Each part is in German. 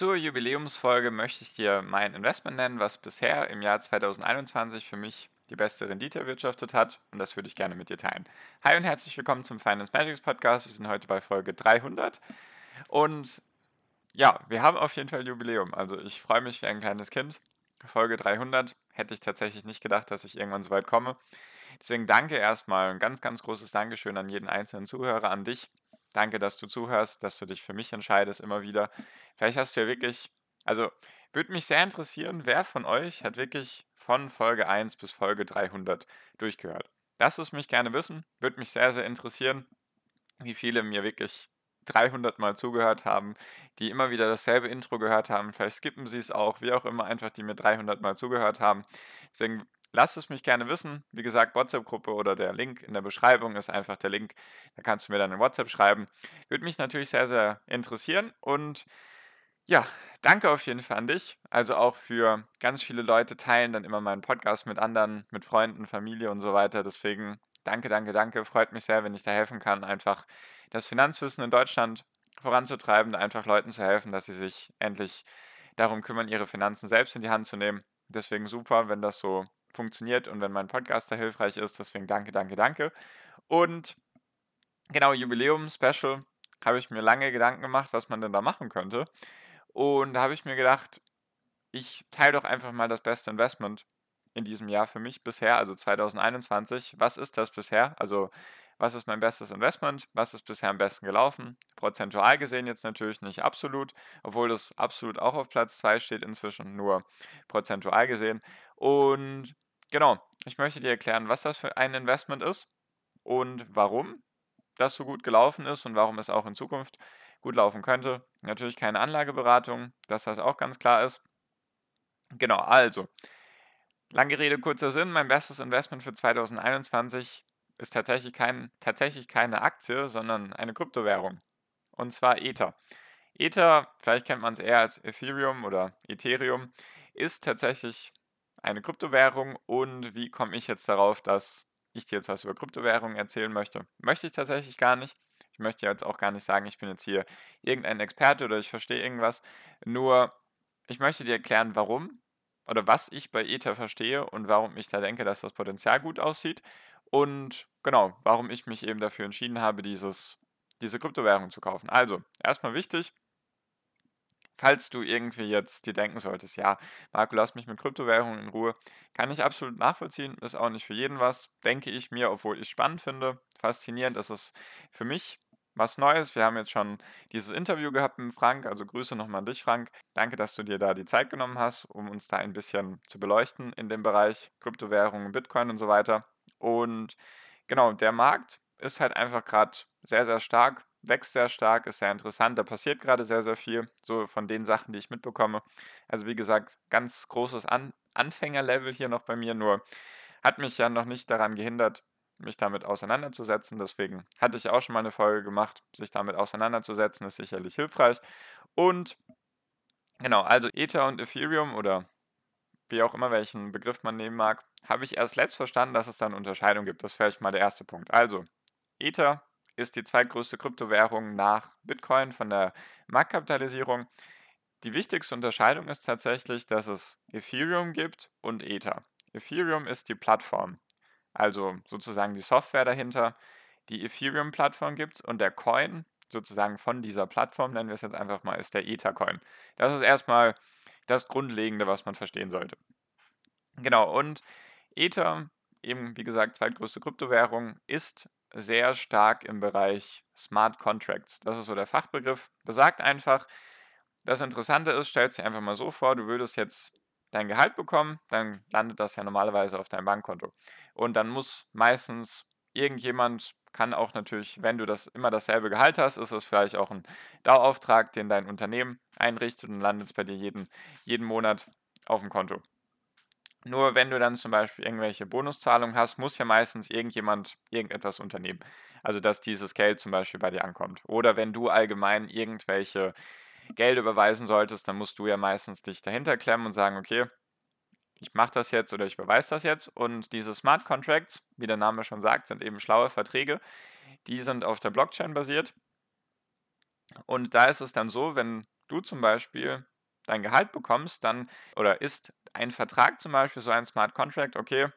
Zur Jubiläumsfolge möchte ich dir mein Investment nennen, was bisher im Jahr 2021 für mich die beste Rendite erwirtschaftet hat und das würde ich gerne mit dir teilen. Hi und herzlich willkommen zum Finance Magics Podcast. Wir sind heute bei Folge 300 und ja, wir haben auf jeden Fall Jubiläum. Also ich freue mich wie ein kleines Kind. Folge 300 hätte ich tatsächlich nicht gedacht, dass ich irgendwann so weit komme. Deswegen danke erstmal, ein ganz, ganz großes Dankeschön an jeden einzelnen Zuhörer, an dich, Danke, dass du zuhörst, dass du dich für mich entscheidest immer wieder. Vielleicht hast du ja wirklich, also würde mich sehr interessieren, wer von euch hat wirklich von Folge 1 bis Folge 300 durchgehört. Lass es mich gerne wissen, würde mich sehr, sehr interessieren, wie viele mir wirklich 300 Mal zugehört haben, die immer wieder dasselbe Intro gehört haben. Vielleicht skippen sie es auch, wie auch immer, einfach die mir 300 Mal zugehört haben. Deswegen Lasst es mich gerne wissen. Wie gesagt, WhatsApp-Gruppe oder der Link in der Beschreibung ist einfach der Link. Da kannst du mir dann in WhatsApp schreiben. Würde mich natürlich sehr, sehr interessieren. Und ja, danke auf jeden Fall an dich. Also auch für ganz viele Leute teilen dann immer meinen Podcast mit anderen, mit Freunden, Familie und so weiter. Deswegen danke, danke, danke. Freut mich sehr, wenn ich da helfen kann, einfach das Finanzwissen in Deutschland voranzutreiben, einfach Leuten zu helfen, dass sie sich endlich darum kümmern, ihre Finanzen selbst in die Hand zu nehmen. Deswegen super, wenn das so funktioniert und wenn mein Podcast da hilfreich ist. Deswegen danke, danke, danke. Und genau, Jubiläum-Special habe ich mir lange Gedanken gemacht, was man denn da machen könnte. Und da habe ich mir gedacht, ich teile doch einfach mal das beste Investment in diesem Jahr für mich bisher, also 2021. Was ist das bisher? Also was ist mein bestes Investment, was ist bisher am besten gelaufen. Prozentual gesehen jetzt natürlich nicht absolut, obwohl das absolut auch auf Platz 2 steht inzwischen, nur prozentual gesehen. Und genau, ich möchte dir erklären, was das für ein Investment ist und warum das so gut gelaufen ist und warum es auch in Zukunft gut laufen könnte. Natürlich keine Anlageberatung, dass das auch ganz klar ist. Genau, also, lange Rede, kurzer Sinn, mein bestes Investment für 2021 ist tatsächlich, kein, tatsächlich keine Aktie, sondern eine Kryptowährung. Und zwar Ether. Ether, vielleicht kennt man es eher als Ethereum oder Ethereum, ist tatsächlich eine Kryptowährung. Und wie komme ich jetzt darauf, dass ich dir jetzt was über Kryptowährungen erzählen möchte? Möchte ich tatsächlich gar nicht. Ich möchte jetzt auch gar nicht sagen, ich bin jetzt hier irgendein Experte oder ich verstehe irgendwas. Nur, ich möchte dir erklären, warum oder was ich bei Ether verstehe und warum ich da denke, dass das Potenzial gut aussieht und genau, warum ich mich eben dafür entschieden habe, dieses, diese Kryptowährung zu kaufen. Also, erstmal wichtig, falls du irgendwie jetzt dir denken solltest, ja, Marco, lass mich mit Kryptowährungen in Ruhe, kann ich absolut nachvollziehen, ist auch nicht für jeden was, denke ich mir, obwohl ich spannend finde, faszinierend ist es für mich was Neues. Wir haben jetzt schon dieses Interview gehabt mit Frank, also Grüße nochmal an dich, Frank. Danke, dass du dir da die Zeit genommen hast, um uns da ein bisschen zu beleuchten in dem Bereich Kryptowährungen, Bitcoin und so weiter. Und genau, der Markt ist halt einfach gerade sehr, sehr stark, wächst sehr stark, ist sehr interessant. Da passiert gerade sehr, sehr viel, so von den Sachen, die ich mitbekomme. Also wie gesagt, ganz großes An Anfängerlevel hier noch bei mir, nur hat mich ja noch nicht daran gehindert, mich damit auseinanderzusetzen. Deswegen hatte ich auch schon mal eine Folge gemacht. Sich damit auseinanderzusetzen ist sicherlich hilfreich. Und genau, also Ether und Ethereum oder wie auch immer welchen Begriff man nehmen mag, habe ich erst letzt verstanden, dass es da eine Unterscheidung gibt. Das ist vielleicht mal der erste Punkt. Also, Ether ist die zweitgrößte Kryptowährung nach Bitcoin von der Marktkapitalisierung. Die wichtigste Unterscheidung ist tatsächlich, dass es Ethereum gibt und Ether. Ethereum ist die Plattform, also sozusagen die Software dahinter. Die Ethereum-Plattform gibt es und der Coin, sozusagen von dieser Plattform, nennen wir es jetzt einfach mal, ist der Ether-Coin. Das ist erstmal das Grundlegende, was man verstehen sollte. Genau, und Ether, eben wie gesagt, zweitgrößte Kryptowährung, ist sehr stark im Bereich Smart Contracts. Das ist so der Fachbegriff. Besagt einfach, das Interessante ist, stellst dir einfach mal so vor, du würdest jetzt dein Gehalt bekommen, dann landet das ja normalerweise auf deinem Bankkonto. Und dann muss meistens irgendjemand kann auch natürlich, wenn du das immer dasselbe Gehalt hast, ist es vielleicht auch ein Dauerauftrag, den dein Unternehmen einrichtet und landet es bei dir jeden, jeden Monat auf dem Konto. Nur wenn du dann zum Beispiel irgendwelche Bonuszahlungen hast, muss ja meistens irgendjemand irgendetwas unternehmen. Also dass dieses Geld zum Beispiel bei dir ankommt. Oder wenn du allgemein irgendwelche Geld überweisen solltest, dann musst du ja meistens dich dahinter klemmen und sagen, okay, ich mache das jetzt oder ich beweise das jetzt. Und diese Smart Contracts, wie der Name schon sagt, sind eben schlaue Verträge. Die sind auf der Blockchain basiert. Und da ist es dann so, wenn du zum Beispiel dein Gehalt bekommst, dann oder ist ein Vertrag zum Beispiel, so ein Smart Contract, okay,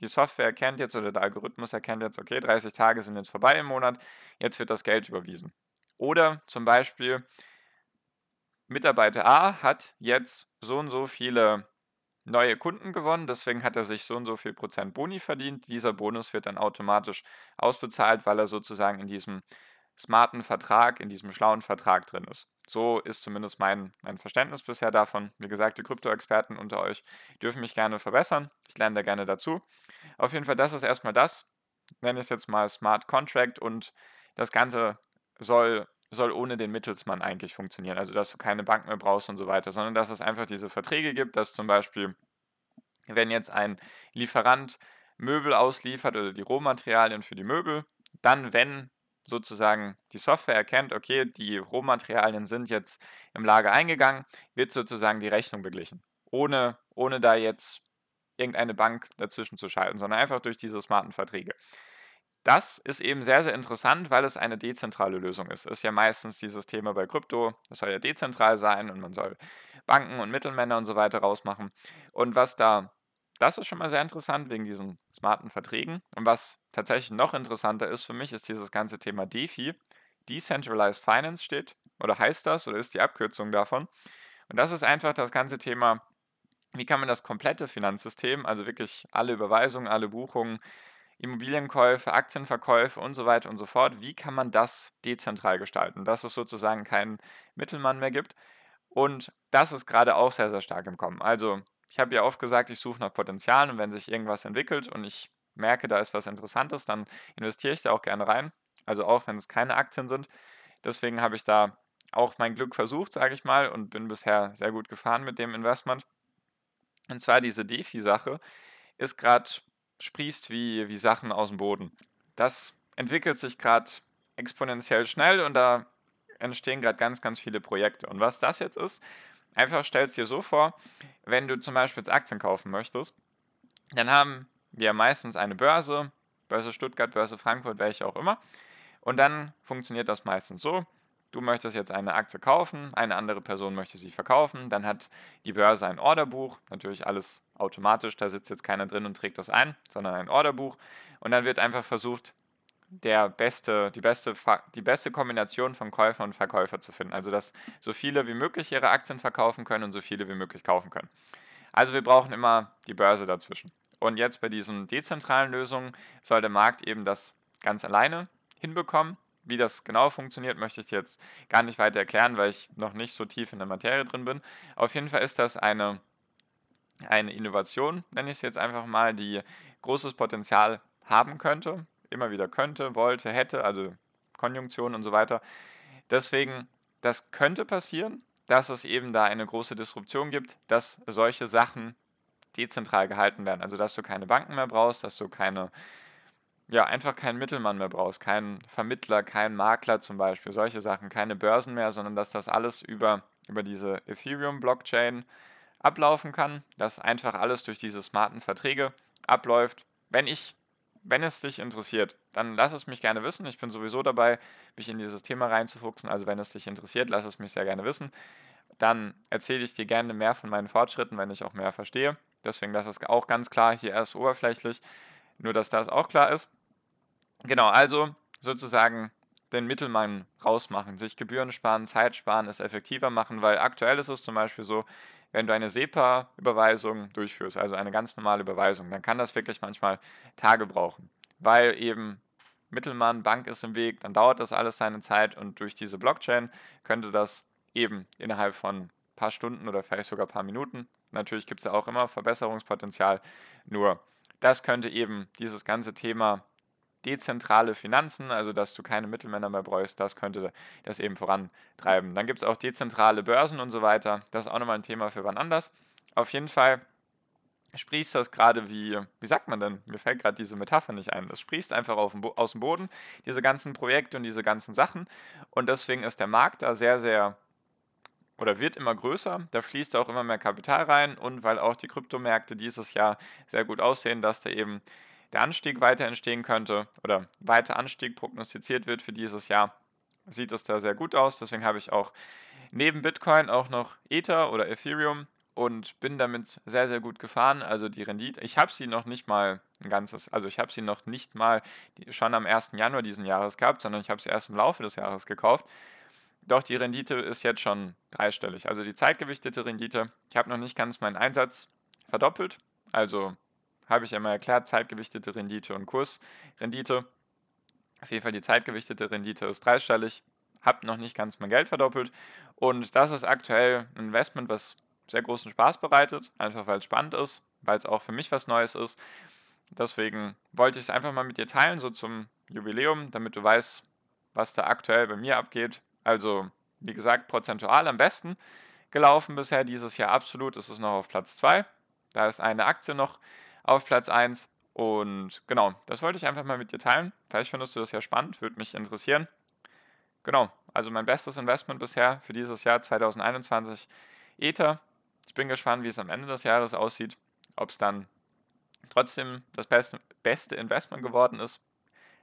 die Software erkennt jetzt oder der Algorithmus erkennt jetzt, okay, 30 Tage sind jetzt vorbei im Monat, jetzt wird das Geld überwiesen. Oder zum Beispiel, Mitarbeiter A hat jetzt so und so viele neue Kunden gewonnen, deswegen hat er sich so und so viel Prozent Boni verdient. Dieser Bonus wird dann automatisch ausbezahlt, weil er sozusagen in diesem smarten Vertrag, in diesem schlauen Vertrag drin ist. So ist zumindest mein, mein Verständnis bisher davon. Wie gesagt, die Krypto-Experten unter euch dürfen mich gerne verbessern. Ich lerne da gerne dazu. Auf jeden Fall, das ist erstmal das. Nenne ich es jetzt mal Smart Contract und das Ganze soll, soll ohne den Mittelsmann eigentlich funktionieren. Also, dass du keine Bank mehr brauchst und so weiter, sondern dass es einfach diese Verträge gibt, dass zum Beispiel, wenn jetzt ein Lieferant Möbel ausliefert oder die Rohmaterialien für die Möbel, dann, wenn sozusagen die Software erkennt, okay, die Rohmaterialien sind jetzt im Lager eingegangen, wird sozusagen die Rechnung beglichen. Ohne, ohne da jetzt irgendeine Bank dazwischen zu schalten, sondern einfach durch diese smarten Verträge. Das ist eben sehr, sehr interessant, weil es eine dezentrale Lösung ist. Ist ja meistens dieses Thema bei Krypto, das soll ja dezentral sein und man soll Banken und Mittelmänner und so weiter rausmachen. Und was da das ist schon mal sehr interessant wegen diesen smarten Verträgen. Und was tatsächlich noch interessanter ist für mich, ist dieses ganze Thema DeFi. Decentralized Finance steht oder heißt das oder ist die Abkürzung davon. Und das ist einfach das ganze Thema, wie kann man das komplette Finanzsystem, also wirklich alle Überweisungen, alle Buchungen, Immobilienkäufe, Aktienverkäufe und so weiter und so fort, wie kann man das dezentral gestalten, dass es sozusagen keinen Mittelmann mehr gibt. Und das ist gerade auch sehr, sehr stark im Kommen. Also ich habe ja oft gesagt, ich suche nach Potenzialen und wenn sich irgendwas entwickelt und ich merke, da ist was Interessantes, dann investiere ich da auch gerne rein. Also auch wenn es keine Aktien sind. Deswegen habe ich da auch mein Glück versucht, sage ich mal, und bin bisher sehr gut gefahren mit dem Investment. Und zwar diese DeFi-Sache ist gerade, sprießt wie, wie Sachen aus dem Boden. Das entwickelt sich gerade exponentiell schnell und da entstehen gerade ganz, ganz viele Projekte. Und was das jetzt ist, Einfach stell es dir so vor, wenn du zum Beispiel jetzt Aktien kaufen möchtest, dann haben wir meistens eine Börse, Börse Stuttgart, Börse Frankfurt, welche auch immer. Und dann funktioniert das meistens so. Du möchtest jetzt eine Aktie kaufen, eine andere Person möchte sie verkaufen, dann hat die Börse ein Orderbuch, natürlich alles automatisch, da sitzt jetzt keiner drin und trägt das ein, sondern ein Orderbuch. Und dann wird einfach versucht, der beste, die, beste, die beste Kombination von Käufer und Verkäufer zu finden. Also, dass so viele wie möglich ihre Aktien verkaufen können und so viele wie möglich kaufen können. Also, wir brauchen immer die Börse dazwischen. Und jetzt bei diesen dezentralen Lösungen soll der Markt eben das ganz alleine hinbekommen. Wie das genau funktioniert, möchte ich jetzt gar nicht weiter erklären, weil ich noch nicht so tief in der Materie drin bin. Auf jeden Fall ist das eine, eine Innovation, nenne ich es jetzt einfach mal, die großes Potenzial haben könnte immer wieder könnte, wollte, hätte, also Konjunktion und so weiter. Deswegen, das könnte passieren, dass es eben da eine große Disruption gibt, dass solche Sachen dezentral gehalten werden. Also dass du keine Banken mehr brauchst, dass du keine, ja, einfach keinen Mittelmann mehr brauchst, keinen Vermittler, keinen Makler zum Beispiel, solche Sachen, keine Börsen mehr, sondern dass das alles über, über diese Ethereum-Blockchain ablaufen kann, dass einfach alles durch diese smarten Verträge abläuft. Wenn ich wenn es dich interessiert, dann lass es mich gerne wissen. Ich bin sowieso dabei, mich in dieses Thema reinzufuchsen. Also wenn es dich interessiert, lass es mich sehr gerne wissen. Dann erzähle ich dir gerne mehr von meinen Fortschritten, wenn ich auch mehr verstehe. Deswegen, das ist auch ganz klar hier erst oberflächlich. Nur, dass das auch klar ist. Genau, also sozusagen den Mittelmann rausmachen, sich Gebühren sparen, Zeit sparen, es effektiver machen, weil aktuell ist es zum Beispiel so, wenn du eine SEPA-Überweisung durchführst, also eine ganz normale Überweisung, dann kann das wirklich manchmal Tage brauchen, weil eben Mittelmann, Bank ist im Weg, dann dauert das alles seine Zeit und durch diese Blockchain könnte das eben innerhalb von paar Stunden oder vielleicht sogar paar Minuten, natürlich gibt es ja auch immer Verbesserungspotenzial, nur das könnte eben dieses ganze Thema dezentrale Finanzen, also dass du keine Mittelmänner mehr bräuchst, das könnte das eben vorantreiben. Dann gibt es auch dezentrale Börsen und so weiter. Das ist auch nochmal ein Thema für wann anders. Auf jeden Fall sprießt das gerade wie, wie sagt man denn? Mir fällt gerade diese Metapher nicht ein. Das sprießt einfach aus dem Boden, diese ganzen Projekte und diese ganzen Sachen. Und deswegen ist der Markt da sehr, sehr oder wird immer größer. Da fließt auch immer mehr Kapital rein und weil auch die Kryptomärkte dieses Jahr sehr gut aussehen, dass da eben der Anstieg weiter entstehen könnte oder weiter Anstieg prognostiziert wird für dieses Jahr, sieht es da sehr gut aus. Deswegen habe ich auch neben Bitcoin auch noch Ether oder Ethereum und bin damit sehr, sehr gut gefahren. Also die Rendite, ich habe sie noch nicht mal ein ganzes, also ich habe sie noch nicht mal schon am 1. Januar diesen Jahres gehabt, sondern ich habe sie erst im Laufe des Jahres gekauft. Doch die Rendite ist jetzt schon dreistellig. Also die zeitgewichtete Rendite, ich habe noch nicht ganz meinen Einsatz verdoppelt. Also habe ich mal erklärt, zeitgewichtete Rendite und Kursrendite. Auf jeden Fall die zeitgewichtete Rendite ist dreistellig. Habe noch nicht ganz mein Geld verdoppelt. Und das ist aktuell ein Investment, was sehr großen Spaß bereitet, einfach weil es spannend ist, weil es auch für mich was Neues ist. Deswegen wollte ich es einfach mal mit dir teilen, so zum Jubiläum, damit du weißt, was da aktuell bei mir abgeht. Also, wie gesagt, prozentual am besten gelaufen bisher dieses Jahr absolut. Ist es noch auf Platz 2. Da ist eine Aktie noch auf Platz 1. Und genau, das wollte ich einfach mal mit dir teilen. Vielleicht findest du das ja spannend, würde mich interessieren. Genau, also mein bestes Investment bisher für dieses Jahr 2021 Ether ich bin gespannt, wie es am Ende des Jahres aussieht, ob es dann trotzdem das beste, beste Investment geworden ist.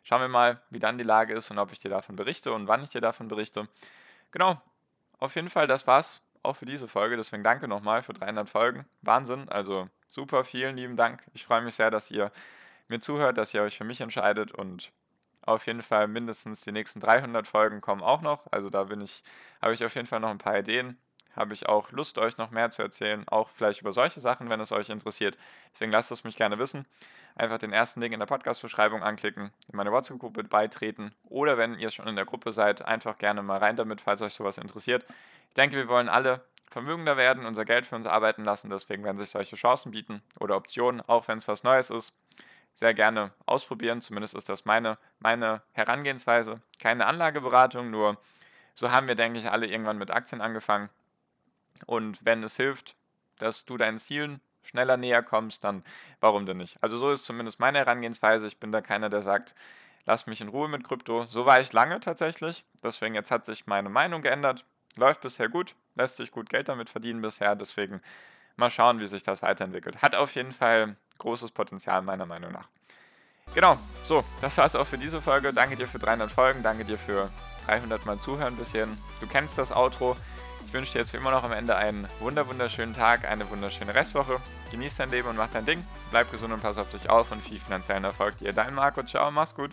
Schauen wir mal, wie dann die Lage ist und ob ich dir davon berichte und wann ich dir davon berichte. Genau, auf jeden Fall, das war's auch für diese Folge. Deswegen danke nochmal für 300 Folgen. Wahnsinn, also super, vielen lieben Dank. Ich freue mich sehr, dass ihr mir zuhört, dass ihr euch für mich entscheidet und auf jeden Fall mindestens die nächsten 300 Folgen kommen auch noch. Also da bin ich, habe ich auf jeden Fall noch ein paar Ideen habe ich auch Lust, euch noch mehr zu erzählen, auch vielleicht über solche Sachen, wenn es euch interessiert. Deswegen lasst es mich gerne wissen. Einfach den ersten Link in der Podcast-Beschreibung anklicken, in meine WhatsApp-Gruppe beitreten oder wenn ihr schon in der Gruppe seid, einfach gerne mal rein damit, falls euch sowas interessiert. Ich denke, wir wollen alle vermögender werden, unser Geld für uns arbeiten lassen, deswegen werden sich solche Chancen bieten oder Optionen, auch wenn es was Neues ist, sehr gerne ausprobieren. Zumindest ist das meine, meine Herangehensweise. Keine Anlageberatung, nur so haben wir, denke ich, alle irgendwann mit Aktien angefangen und wenn es hilft, dass du deinen Zielen schneller näher kommst, dann warum denn nicht? Also so ist zumindest meine Herangehensweise. Ich bin da keiner, der sagt, lass mich in Ruhe mit Krypto. So war ich lange tatsächlich. Deswegen jetzt hat sich meine Meinung geändert. Läuft bisher gut, lässt sich gut Geld damit verdienen bisher. Deswegen mal schauen, wie sich das weiterentwickelt. Hat auf jeden Fall großes Potenzial meiner Meinung nach. Genau, so, das war es auch für diese Folge. Danke dir für 300 Folgen, danke dir für 300 Mal zuhören bis hierhin. Du kennst das Outro. Ich wünsche dir jetzt wie immer noch am Ende einen wunder wunderschönen Tag, eine wunderschöne Restwoche. Genieß dein Leben und mach dein Ding. Bleib gesund und pass auf dich auf und viel finanziellen Erfolg dir. Dein Marco, ciao, mach's gut.